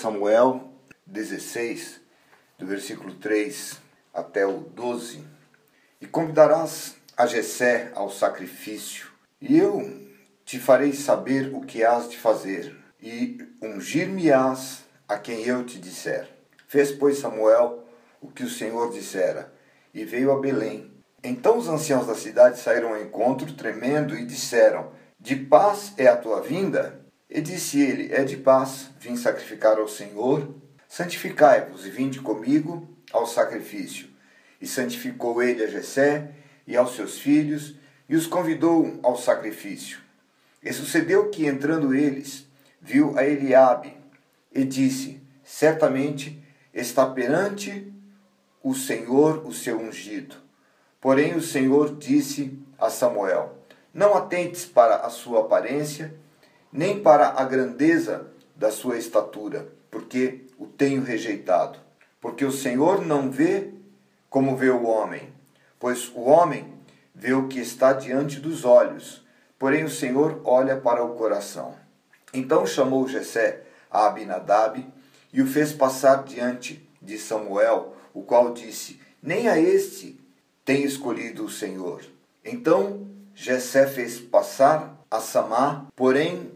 Samuel 16, do versículo 3 até o 12. E convidarás a Jessé ao sacrifício, e eu te farei saber o que hás de fazer, e ungir-me-ás a quem eu te disser. Fez, pois, Samuel o que o Senhor dissera, e veio a Belém. Então os anciãos da cidade saíram ao encontro, tremendo, e disseram: De paz é a tua vinda? E disse ele: É de paz, vim sacrificar ao Senhor. Santificai-vos e vinde comigo ao sacrifício. E santificou ele a Jessé e aos seus filhos, e os convidou ao sacrifício. E sucedeu que, entrando eles, viu a Eliabe, e disse: Certamente está perante o Senhor o seu ungido. Porém o Senhor disse a Samuel: Não atentes para a sua aparência, nem para a grandeza da sua estatura, porque o tenho rejeitado. Porque o Senhor não vê como vê o homem, pois o homem vê o que está diante dos olhos, porém o Senhor olha para o coração. Então chamou Jessé a Abinadab e o fez passar diante de Samuel, o qual disse: Nem a este tem escolhido o Senhor. Então Jessé fez passar a Samá, porém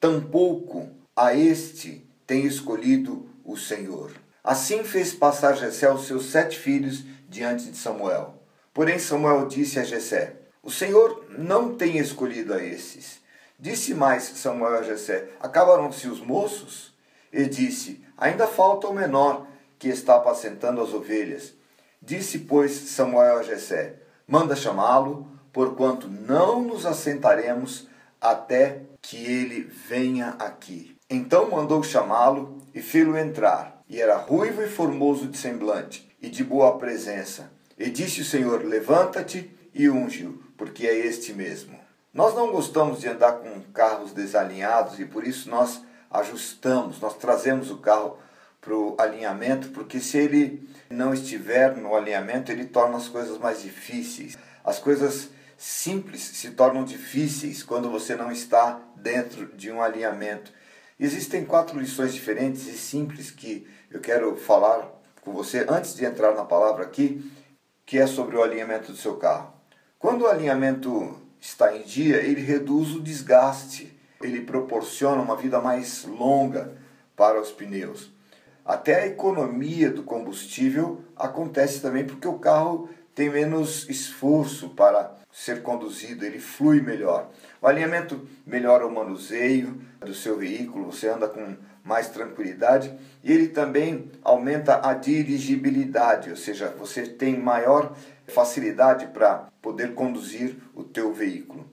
tampouco a este tem escolhido o Senhor. Assim fez passar Jessé os seus sete filhos diante de Samuel. Porém Samuel disse a Jessé: O Senhor não tem escolhido a esses. Disse mais Samuel a Jessé: Acabaram-se os moços? E disse: Ainda falta o menor, que está apacentando as ovelhas. Disse, pois, Samuel a Jessé: Manda chamá-lo, porquanto não nos assentaremos até que ele venha aqui. Então mandou chamá-lo e fê-lo entrar. E era ruivo e formoso de semblante, e de boa presença. E disse o Senhor: Levanta-te e unge-o, porque é este mesmo. Nós não gostamos de andar com carros desalinhados e por isso nós ajustamos, nós trazemos o carro para o alinhamento, porque se ele não estiver no alinhamento, ele torna as coisas mais difíceis. As coisas simples se tornam difíceis quando você não está dentro de um alinhamento. Existem quatro lições diferentes e simples que eu quero falar com você antes de entrar na palavra aqui, que é sobre o alinhamento do seu carro. Quando o alinhamento está em dia, ele reduz o desgaste, ele proporciona uma vida mais longa para os pneus. Até a economia do combustível acontece também porque o carro tem menos esforço para ser conduzido, ele flui melhor. O alinhamento melhora o manuseio do seu veículo, você anda com mais tranquilidade e ele também aumenta a dirigibilidade, ou seja, você tem maior facilidade para poder conduzir o teu veículo.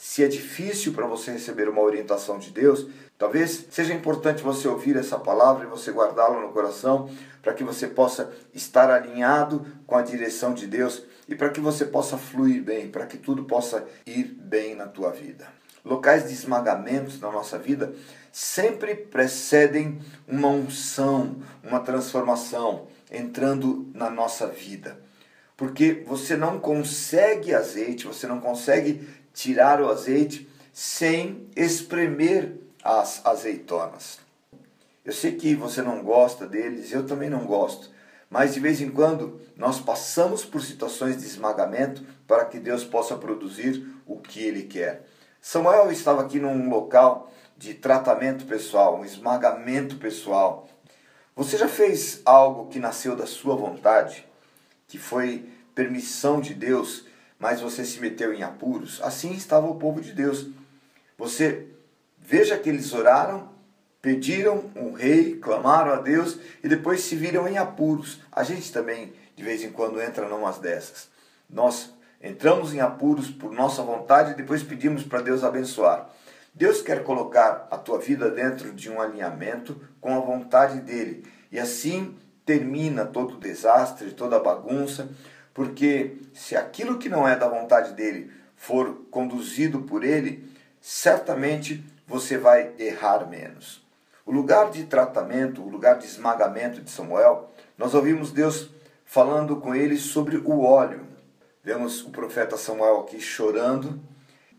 Se é difícil para você receber uma orientação de Deus, talvez seja importante você ouvir essa palavra e você guardá-la no coração, para que você possa estar alinhado com a direção de Deus e para que você possa fluir bem, para que tudo possa ir bem na tua vida. Locais de esmagamentos na nossa vida sempre precedem uma unção, uma transformação entrando na nossa vida. Porque você não consegue azeite, você não consegue tirar o azeite sem espremer as azeitonas. Eu sei que você não gosta deles, eu também não gosto, mas de vez em quando nós passamos por situações de esmagamento para que Deus possa produzir o que Ele quer. Samuel estava aqui num local de tratamento pessoal, um esmagamento pessoal. Você já fez algo que nasceu da sua vontade, que foi permissão de Deus, mas você se meteu em apuros? Assim estava o povo de Deus. Você veja que eles oraram, pediram um rei, clamaram a Deus e depois se viram em apuros. A gente também, de vez em quando, entra numas dessas. Nós entramos em apuros por nossa vontade e depois pedimos para Deus abençoar. Deus quer colocar a tua vida dentro de um alinhamento com a vontade dele. E assim termina todo o desastre, toda a bagunça, porque se aquilo que não é da vontade dele for conduzido por ele, certamente você vai errar menos. O lugar de tratamento, o lugar de esmagamento de Samuel, nós ouvimos Deus falando com ele sobre o óleo. Vemos o profeta Samuel aqui chorando.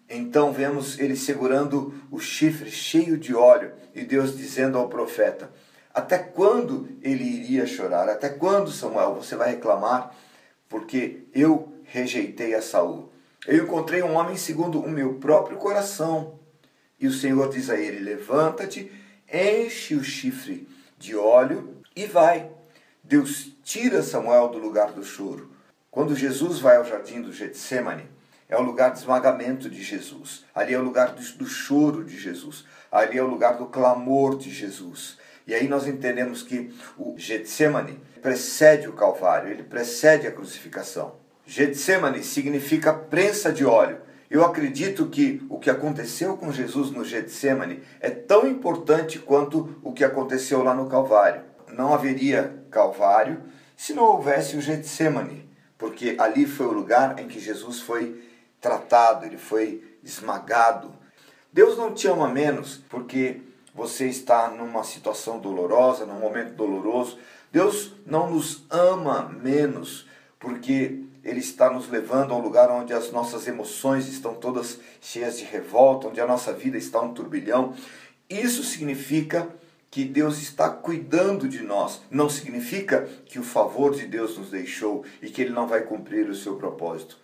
Então vemos ele segurando o chifre cheio de óleo e Deus dizendo ao profeta: Até quando ele iria chorar? Até quando, Samuel, você vai reclamar? Porque eu rejeitei a Saul. Eu encontrei um homem segundo o meu próprio coração. E o Senhor diz a ele: Levanta-te, enche o chifre de óleo e vai. Deus tira Samuel do lugar do choro. Quando Jesus vai ao jardim do Getsemane, é o lugar de esmagamento de Jesus. Ali é o lugar do, do choro de Jesus. Ali é o lugar do clamor de Jesus. E aí nós entendemos que o Getsemane precede o Calvário, ele precede a crucificação. Getsemane significa prensa de óleo. Eu acredito que o que aconteceu com Jesus no Getsemane é tão importante quanto o que aconteceu lá no Calvário. Não haveria Calvário se não houvesse o Getsemane, porque ali foi o lugar em que Jesus foi tratado, ele foi esmagado. Deus não te ama menos porque você está numa situação dolorosa, num momento doloroso. Deus não nos ama menos porque Ele está nos levando a um lugar onde as nossas emoções estão todas cheias de revolta, onde a nossa vida está um turbilhão. Isso significa que Deus está cuidando de nós. Não significa que o favor de Deus nos deixou e que Ele não vai cumprir o seu propósito.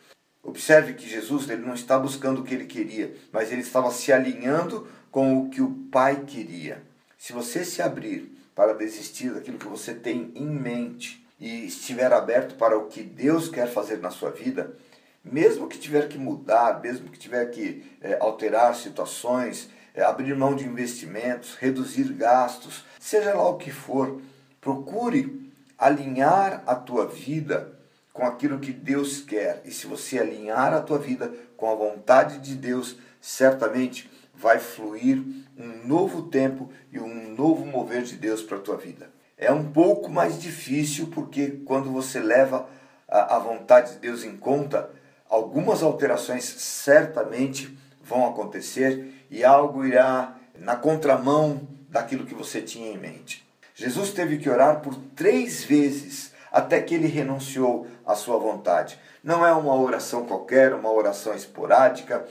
Observe que Jesus ele não está buscando o que ele queria, mas ele estava se alinhando com o que o Pai queria. Se você se abrir para desistir daquilo que você tem em mente e estiver aberto para o que Deus quer fazer na sua vida, mesmo que tiver que mudar, mesmo que tiver que é, alterar situações, é, abrir mão de investimentos, reduzir gastos, seja lá o que for, procure alinhar a tua vida com aquilo que Deus quer. E se você alinhar a tua vida com a vontade de Deus, certamente vai fluir um novo tempo e um novo mover de Deus para a tua vida. É um pouco mais difícil porque quando você leva a, a vontade de Deus em conta, algumas alterações certamente vão acontecer e algo irá na contramão daquilo que você tinha em mente. Jesus teve que orar por três vezes até que ele renunciou à sua vontade. Não é uma oração qualquer, uma oração esporádica,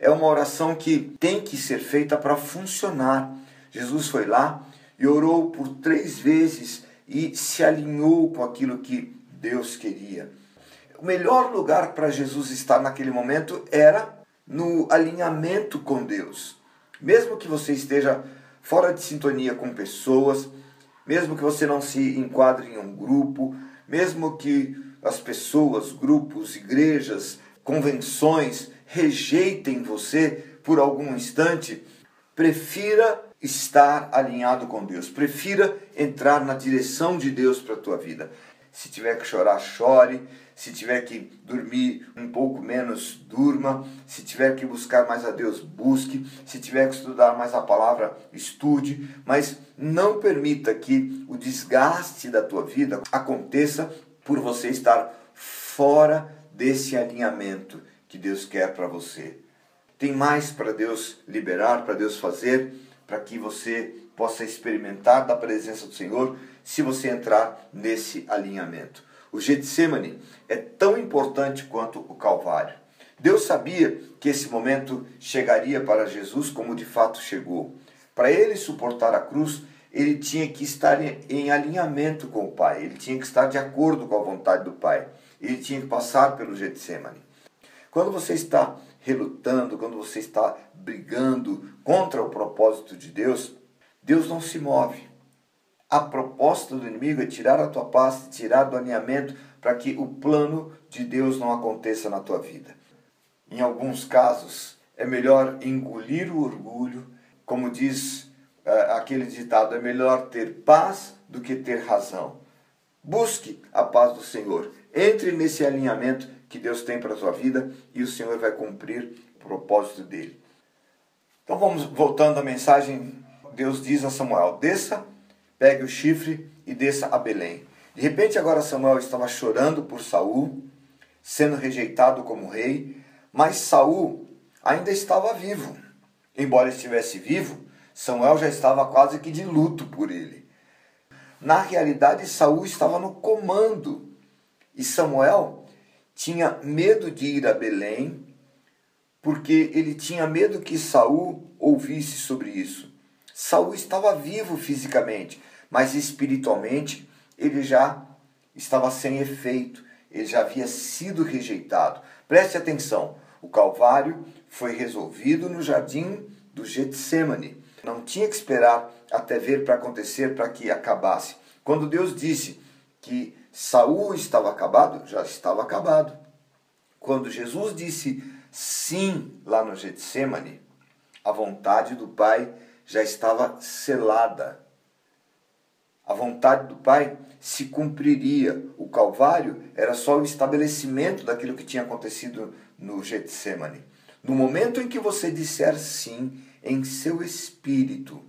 é uma oração que tem que ser feita para funcionar. Jesus foi lá e orou por três vezes e se alinhou com aquilo que Deus queria. O melhor lugar para Jesus estar naquele momento era no alinhamento com Deus. Mesmo que você esteja fora de sintonia com pessoas, mesmo que você não se enquadre em um grupo, mesmo que as pessoas, grupos, igrejas, convenções rejeitem você por algum instante, prefira estar alinhado com Deus, prefira entrar na direção de Deus para a tua vida. Se tiver que chorar, chore. Se tiver que dormir um pouco menos, durma. Se tiver que buscar mais a Deus, busque. Se tiver que estudar mais a palavra, estude. Mas não permita que o desgaste da tua vida aconteça por você estar fora desse alinhamento que Deus quer para você. Tem mais para Deus liberar, para Deus fazer, para que você possa experimentar da presença do Senhor se você entrar nesse alinhamento. O Getsemane é tão importante quanto o Calvário. Deus sabia que esse momento chegaria para Jesus como de fato chegou. Para ele suportar a cruz, ele tinha que estar em alinhamento com o Pai, ele tinha que estar de acordo com a vontade do Pai, ele tinha que passar pelo Getsemane. Quando você está relutando, quando você está brigando contra o propósito de Deus, Deus não se move. A proposta do inimigo é tirar a tua paz, tirar do alinhamento para que o plano de Deus não aconteça na tua vida. Em alguns casos, é melhor engolir o orgulho, como diz uh, aquele ditado: é melhor ter paz do que ter razão. Busque a paz do Senhor. Entre nesse alinhamento que Deus tem para a sua vida e o Senhor vai cumprir o propósito dele. Então vamos voltando à mensagem. Deus diz a Samuel: desça pegue o chifre e desça a Belém. De repente agora Samuel estava chorando por Saul, sendo rejeitado como rei, mas Saul ainda estava vivo. Embora estivesse vivo, Samuel já estava quase que de luto por ele. Na realidade, Saul estava no comando e Samuel tinha medo de ir a Belém, porque ele tinha medo que Saul ouvisse sobre isso. Saul estava vivo fisicamente, mas espiritualmente ele já estava sem efeito, ele já havia sido rejeitado. Preste atenção: o Calvário foi resolvido no jardim do Getsemane. Não tinha que esperar até ver para acontecer para que acabasse. Quando Deus disse que Saul estava acabado, já estava acabado. Quando Jesus disse sim lá no Getsemane, a vontade do Pai já estava selada. A vontade do Pai se cumpriria. O Calvário era só o estabelecimento daquilo que tinha acontecido no Getsemane. No momento em que você disser sim em seu espírito,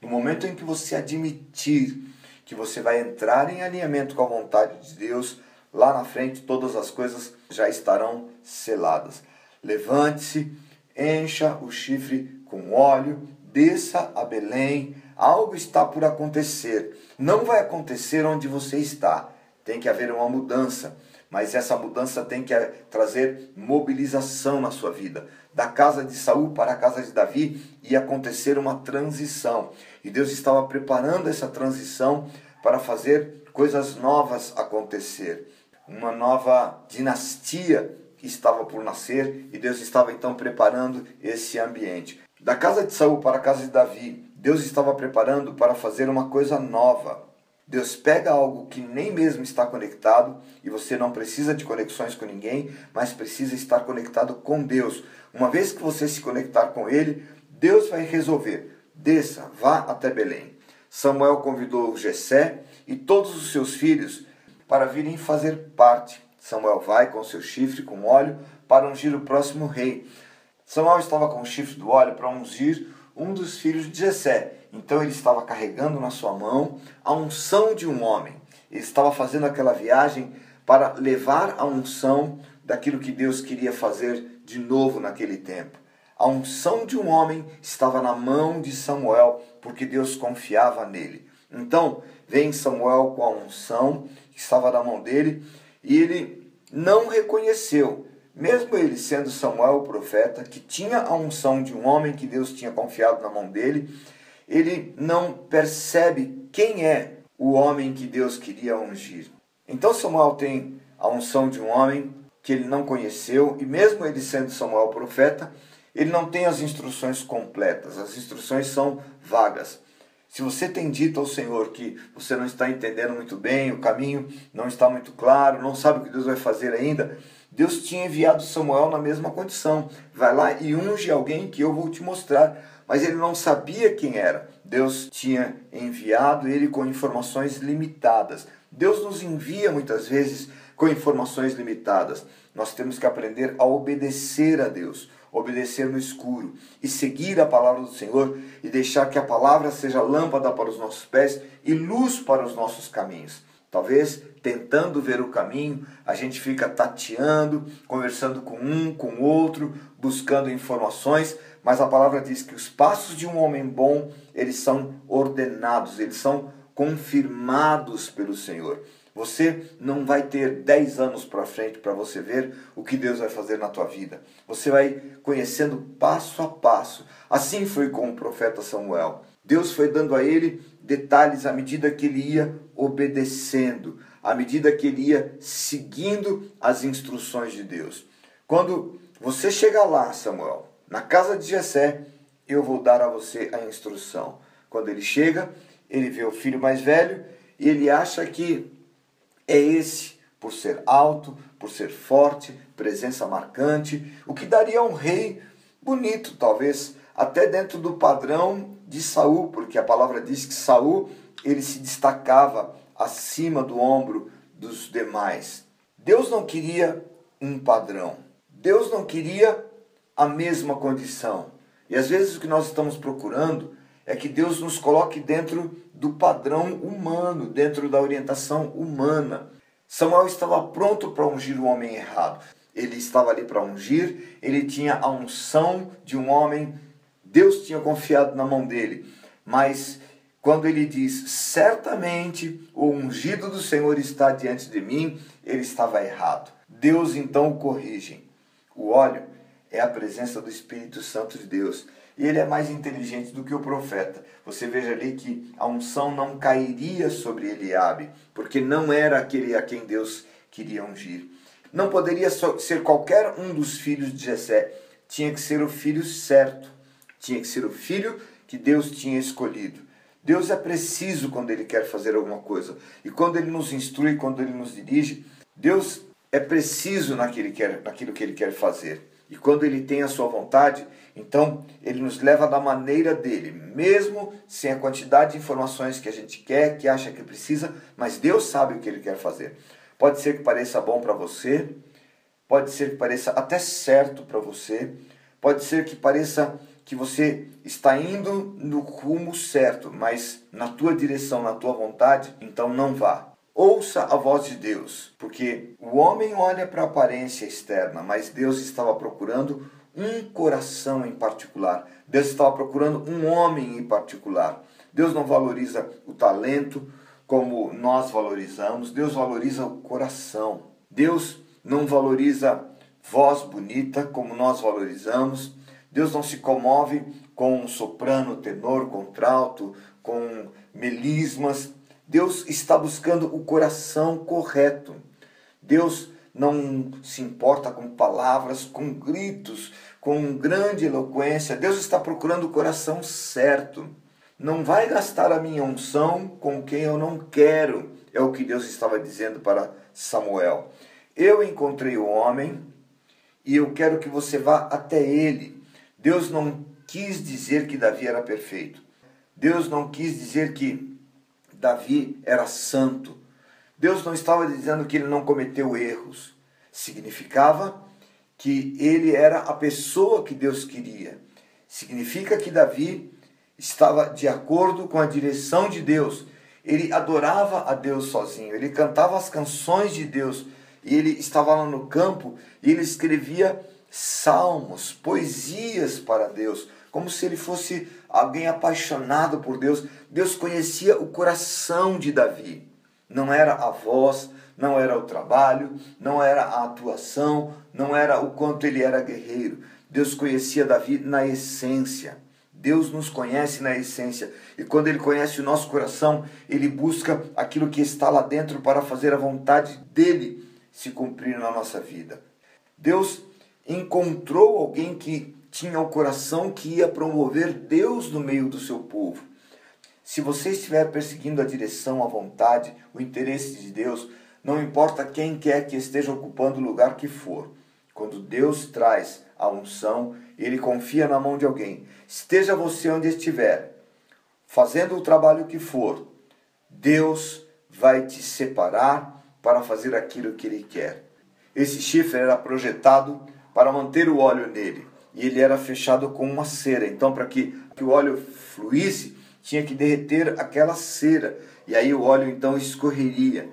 no momento em que você admitir que você vai entrar em alinhamento com a vontade de Deus, lá na frente todas as coisas já estarão seladas. Levante-se, encha o chifre com óleo, desça a Belém, algo está por acontecer. Não vai acontecer onde você está. Tem que haver uma mudança, mas essa mudança tem que trazer mobilização na sua vida. Da casa de Saul para a casa de Davi ia acontecer uma transição. E Deus estava preparando essa transição para fazer coisas novas acontecer. Uma nova dinastia estava por nascer e Deus estava então preparando esse ambiente. Da casa de Saul para a casa de Davi, Deus estava preparando para fazer uma coisa nova. Deus pega algo que nem mesmo está conectado e você não precisa de conexões com ninguém, mas precisa estar conectado com Deus. Uma vez que você se conectar com Ele, Deus vai resolver. Desça, vá até Belém. Samuel convidou Jessé e todos os seus filhos para virem fazer parte. Samuel vai com seu chifre com óleo para ungir o próximo rei. Samuel estava com o chifre do óleo para ungir um dos filhos de Jessé. Então ele estava carregando na sua mão a unção de um homem. Ele estava fazendo aquela viagem para levar a unção daquilo que Deus queria fazer de novo naquele tempo. A unção de um homem estava na mão de Samuel, porque Deus confiava nele. Então, vem Samuel com a unção que estava na mão dele, e ele não reconheceu mesmo ele sendo Samuel o profeta, que tinha a unção de um homem que Deus tinha confiado na mão dele, ele não percebe quem é o homem que Deus queria ungir. Então Samuel tem a unção de um homem que ele não conheceu, e mesmo ele sendo Samuel profeta, ele não tem as instruções completas, as instruções são vagas. Se você tem dito ao Senhor que você não está entendendo muito bem, o caminho não está muito claro, não sabe o que Deus vai fazer ainda, Deus tinha enviado Samuel na mesma condição. Vai lá e unge alguém que eu vou te mostrar. Mas ele não sabia quem era. Deus tinha enviado ele com informações limitadas. Deus nos envia muitas vezes com informações limitadas. Nós temos que aprender a obedecer a Deus, obedecer no escuro e seguir a palavra do Senhor e deixar que a palavra seja lâmpada para os nossos pés e luz para os nossos caminhos. Talvez tentando ver o caminho, a gente fica tateando, conversando com um, com outro, buscando informações, mas a palavra diz que os passos de um homem bom, eles são ordenados, eles são confirmados pelo Senhor. Você não vai ter 10 anos para frente para você ver o que Deus vai fazer na tua vida. Você vai conhecendo passo a passo. Assim foi com o profeta Samuel. Deus foi dando a ele detalhes à medida que ele ia obedecendo, à medida que ele ia seguindo as instruções de Deus. Quando você chegar lá, Samuel, na casa de Jessé, eu vou dar a você a instrução. Quando ele chega, ele vê o filho mais velho e ele acha que é esse, por ser alto, por ser forte, presença marcante, o que daria um rei bonito, talvez até dentro do padrão de Saul, porque a palavra diz que Saul ele se destacava acima do ombro dos demais. Deus não queria um padrão. Deus não queria a mesma condição. E às vezes o que nós estamos procurando é que Deus nos coloque dentro do padrão humano, dentro da orientação humana. Samuel estava pronto para ungir o homem errado. Ele estava ali para ungir, ele tinha a unção de um homem Deus tinha confiado na mão dele. Mas quando ele diz, certamente o ungido do Senhor está diante de mim, ele estava errado. Deus então o corrige. O óleo é a presença do Espírito Santo de Deus. e ele é mais inteligente do que o profeta. Você veja ali que a unção não cairia sobre Eliabe, porque não era aquele a quem Deus queria ungir. Não poderia ser qualquer um dos filhos de Jessé, tinha que ser o filho certo, tinha que ser o filho que Deus tinha escolhido. Deus é preciso quando ele quer fazer alguma coisa. E quando ele nos instrui, quando ele nos dirige, Deus é preciso naquilo que, ele quer fazer. E quando ele tem a sua vontade, então ele nos leva da maneira dele, mesmo sem a quantidade de informações que a gente quer, que acha que precisa, mas Deus sabe o que ele quer fazer. Pode ser que pareça bom para você, pode ser que pareça até certo para você, pode ser que pareça que você está indo no rumo certo, mas na tua direção, na tua vontade, então não vá. Ouça a voz de Deus, porque o homem olha para a aparência externa, mas Deus estava procurando um coração em particular. Deus estava procurando um homem em particular. Deus não valoriza o talento como nós valorizamos, Deus valoriza o coração. Deus não valoriza voz bonita como nós valorizamos. Deus não se comove com soprano, tenor, contralto, com melismas. Deus está buscando o coração correto. Deus não se importa com palavras, com gritos, com grande eloquência. Deus está procurando o coração certo. Não vai gastar a minha unção com quem eu não quero, é o que Deus estava dizendo para Samuel. Eu encontrei o homem e eu quero que você vá até ele. Deus não quis dizer que Davi era perfeito. Deus não quis dizer que Davi era santo. Deus não estava dizendo que ele não cometeu erros. Significava que ele era a pessoa que Deus queria. Significa que Davi estava de acordo com a direção de Deus. Ele adorava a Deus sozinho, ele cantava as canções de Deus, e ele estava lá no campo e ele escrevia salmos, poesias para Deus, como se ele fosse alguém apaixonado por Deus. Deus conhecia o coração de Davi. Não era a voz, não era o trabalho, não era a atuação, não era o quanto ele era guerreiro. Deus conhecia Davi na essência. Deus nos conhece na essência. E quando Ele conhece o nosso coração, Ele busca aquilo que está lá dentro para fazer a vontade dEle se cumprir na nossa vida. Deus encontrou alguém que tinha o coração que ia promover Deus no meio do seu povo. Se você estiver perseguindo a direção, a vontade, o interesse de Deus, não importa quem quer que esteja ocupando o lugar que for. Quando Deus traz a unção, ele confia na mão de alguém. Esteja você onde estiver, fazendo o trabalho que for, Deus vai te separar para fazer aquilo que ele quer. Esse chifre era projetado para manter o óleo nele e ele era fechado com uma cera. Então, para que, que o óleo fluísse, tinha que derreter aquela cera e aí o óleo então escorreria.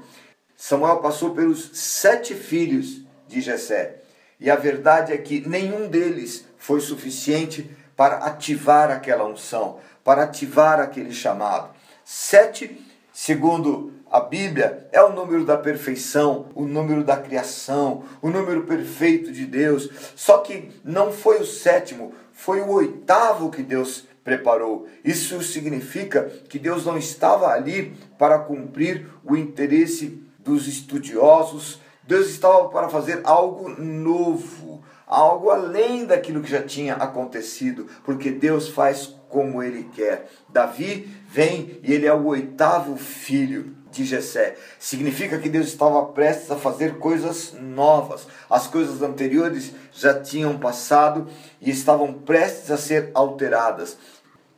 Samuel passou pelos sete filhos de Jessé e a verdade é que nenhum deles foi suficiente para ativar aquela unção, para ativar aquele chamado. Sete, segundo a Bíblia, é o número da perfeição, o número da criação, o número perfeito de Deus. Só que não foi o sétimo, foi o oitavo que Deus preparou. Isso significa que Deus não estava ali para cumprir o interesse dos estudiosos, Deus estava para fazer algo novo, algo além daquilo que já tinha acontecido, porque Deus faz como ele quer. Davi vem e ele é o oitavo filho de Jessé. Significa que Deus estava prestes a fazer coisas novas. As coisas anteriores já tinham passado e estavam prestes a ser alteradas.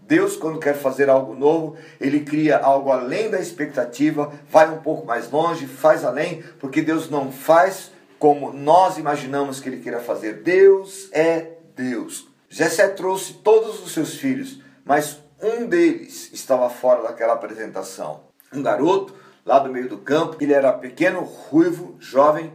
Deus, quando quer fazer algo novo, ele cria algo além da expectativa, vai um pouco mais longe, faz além, porque Deus não faz como nós imaginamos que ele queira fazer. Deus é Deus. Jessé trouxe todos os seus filhos, mas um deles estava fora daquela apresentação. Um garoto lá do meio do campo, ele era pequeno, ruivo, jovem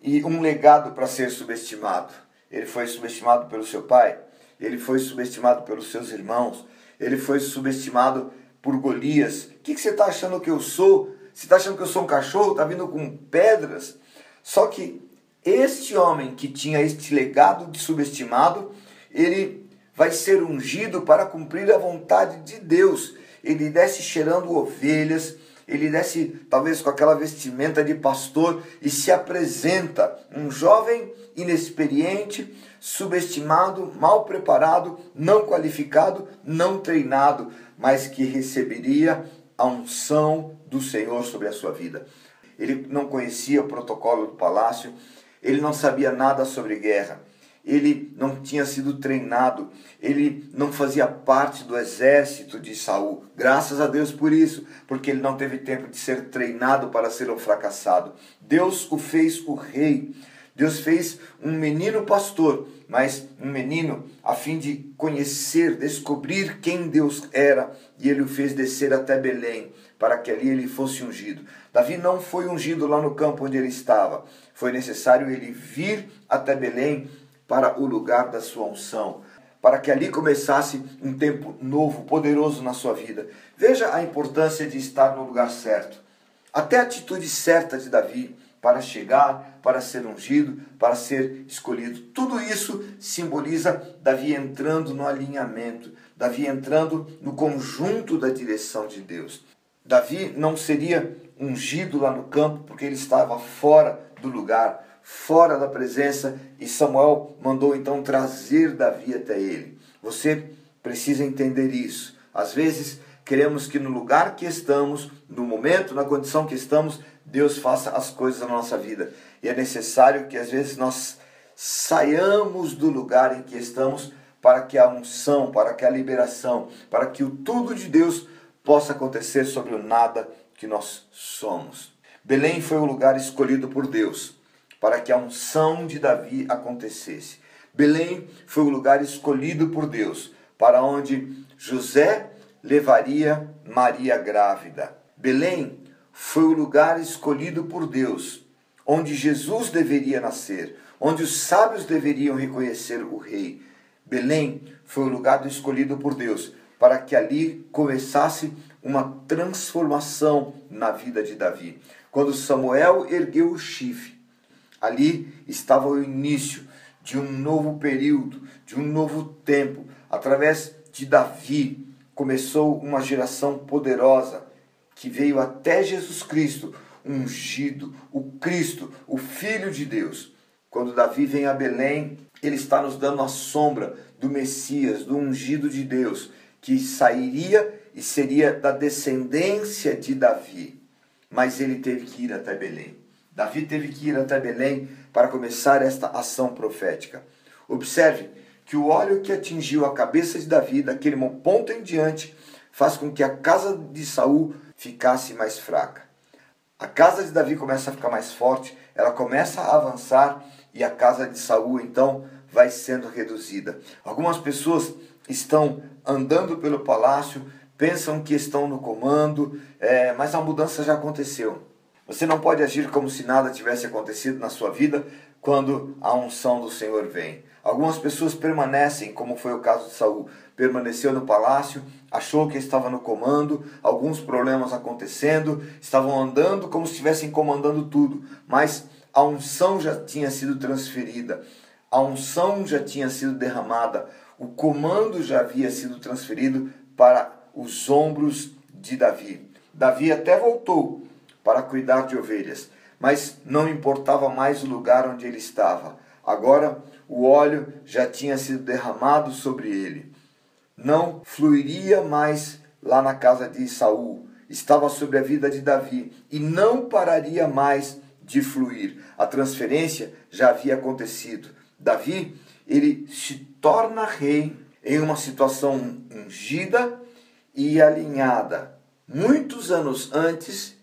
e um legado para ser subestimado. Ele foi subestimado pelo seu pai, ele foi subestimado pelos seus irmãos, ele foi subestimado por Golias. O que, que você está achando que eu sou? Você está achando que eu sou um cachorro? Está vindo com pedras? Só que este homem que tinha este legado de subestimado, ele vai ser ungido para cumprir a vontade de Deus. Ele desce cheirando ovelhas, ele desce talvez com aquela vestimenta de pastor e se apresenta um jovem inexperiente, subestimado, mal preparado, não qualificado, não treinado, mas que receberia a unção do Senhor sobre a sua vida. Ele não conhecia o protocolo do palácio, ele não sabia nada sobre guerra ele não tinha sido treinado, ele não fazia parte do exército de Saul. Graças a Deus por isso, porque ele não teve tempo de ser treinado para ser um fracassado. Deus o fez o rei. Deus fez um menino pastor, mas um menino a fim de conhecer, descobrir quem Deus era, e ele o fez descer até Belém, para que ali ele fosse ungido. Davi não foi ungido lá no campo onde ele estava. Foi necessário ele vir até Belém para o lugar da sua unção, para que ali começasse um tempo novo, poderoso na sua vida. Veja a importância de estar no lugar certo. Até a atitude certa de Davi para chegar, para ser ungido, para ser escolhido. Tudo isso simboliza Davi entrando no alinhamento, Davi entrando no conjunto da direção de Deus. Davi não seria ungido lá no campo porque ele estava fora do lugar, fora da presença, e Samuel mandou então trazer Davi até ele. Você precisa entender isso. Às vezes, queremos que no lugar que estamos, no momento, na condição que estamos, Deus faça as coisas na nossa vida. E é necessário que às vezes nós saiamos do lugar em que estamos para que a unção, para que a liberação, para que o tudo de Deus possa acontecer sobre o nada que nós somos. Belém foi o lugar escolhido por Deus para que a unção de Davi acontecesse. Belém foi o lugar escolhido por Deus, para onde José levaria Maria grávida. Belém foi o lugar escolhido por Deus, onde Jesus deveria nascer, onde os sábios deveriam reconhecer o rei. Belém foi o lugar escolhido por Deus, para que ali começasse uma transformação na vida de Davi. Quando Samuel ergueu o chifre, Ali estava o início de um novo período, de um novo tempo. Através de Davi começou uma geração poderosa que veio até Jesus Cristo, ungido, o Cristo, o Filho de Deus. Quando Davi vem a Belém, ele está nos dando a sombra do Messias, do ungido de Deus, que sairia e seria da descendência de Davi. Mas ele teve que ir até Belém. Davi teve que ir até Belém para começar esta ação profética. Observe que o óleo que atingiu a cabeça de Davi daquele ponto em diante faz com que a casa de Saul ficasse mais fraca. A casa de Davi começa a ficar mais forte, ela começa a avançar e a casa de Saul então vai sendo reduzida. Algumas pessoas estão andando pelo palácio, pensam que estão no comando, é, mas a mudança já aconteceu. Você não pode agir como se nada tivesse acontecido na sua vida quando a unção do Senhor vem. Algumas pessoas permanecem, como foi o caso de Saul, permaneceu no palácio, achou que estava no comando, alguns problemas acontecendo, estavam andando como se estivessem comandando tudo, mas a unção já tinha sido transferida, a unção já tinha sido derramada, o comando já havia sido transferido para os ombros de Davi. Davi até voltou, para cuidar de ovelhas, mas não importava mais o lugar onde ele estava. Agora o óleo já tinha sido derramado sobre ele. Não fluiria mais lá na casa de Saul. Estava sobre a vida de Davi e não pararia mais de fluir. A transferência já havia acontecido. Davi, ele se torna rei em uma situação ungida e alinhada. Muitos anos antes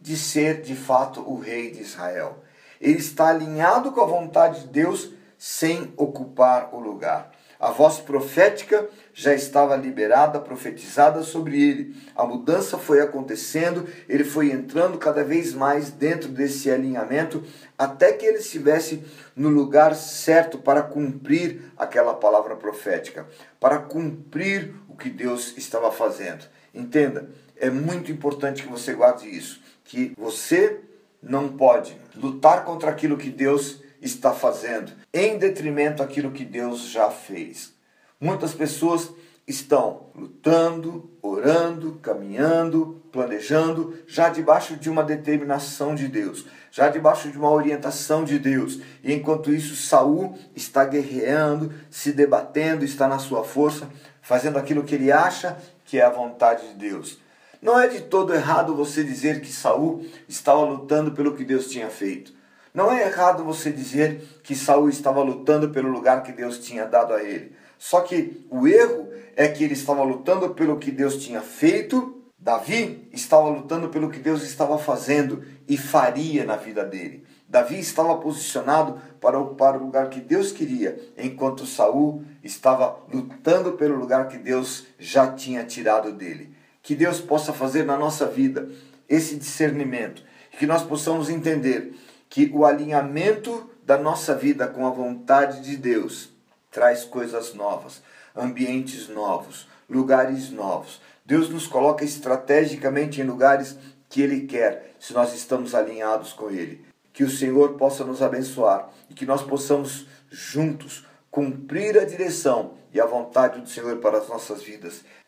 de ser de fato o rei de Israel. Ele está alinhado com a vontade de Deus sem ocupar o lugar. A voz profética já estava liberada, profetizada sobre ele. A mudança foi acontecendo, ele foi entrando cada vez mais dentro desse alinhamento, até que ele estivesse no lugar certo para cumprir aquela palavra profética, para cumprir o que Deus estava fazendo. Entenda, é muito importante que você guarde isso que você não pode lutar contra aquilo que Deus está fazendo, em detrimento daquilo que Deus já fez. Muitas pessoas estão lutando, orando, caminhando, planejando, já debaixo de uma determinação de Deus, já debaixo de uma orientação de Deus. E enquanto isso, Saul está guerreando, se debatendo, está na sua força, fazendo aquilo que ele acha que é a vontade de Deus. Não é de todo errado você dizer que Saul estava lutando pelo que Deus tinha feito. Não é errado você dizer que Saul estava lutando pelo lugar que Deus tinha dado a ele. Só que o erro é que ele estava lutando pelo que Deus tinha feito, Davi estava lutando pelo que Deus estava fazendo e faria na vida dele. Davi estava posicionado para ocupar o lugar que Deus queria, enquanto Saul estava lutando pelo lugar que Deus já tinha tirado dele. Que Deus possa fazer na nossa vida esse discernimento, que nós possamos entender que o alinhamento da nossa vida com a vontade de Deus traz coisas novas, ambientes novos, lugares novos. Deus nos coloca estrategicamente em lugares que Ele quer, se nós estamos alinhados com Ele. Que o Senhor possa nos abençoar e que nós possamos juntos cumprir a direção e a vontade do Senhor para as nossas vidas.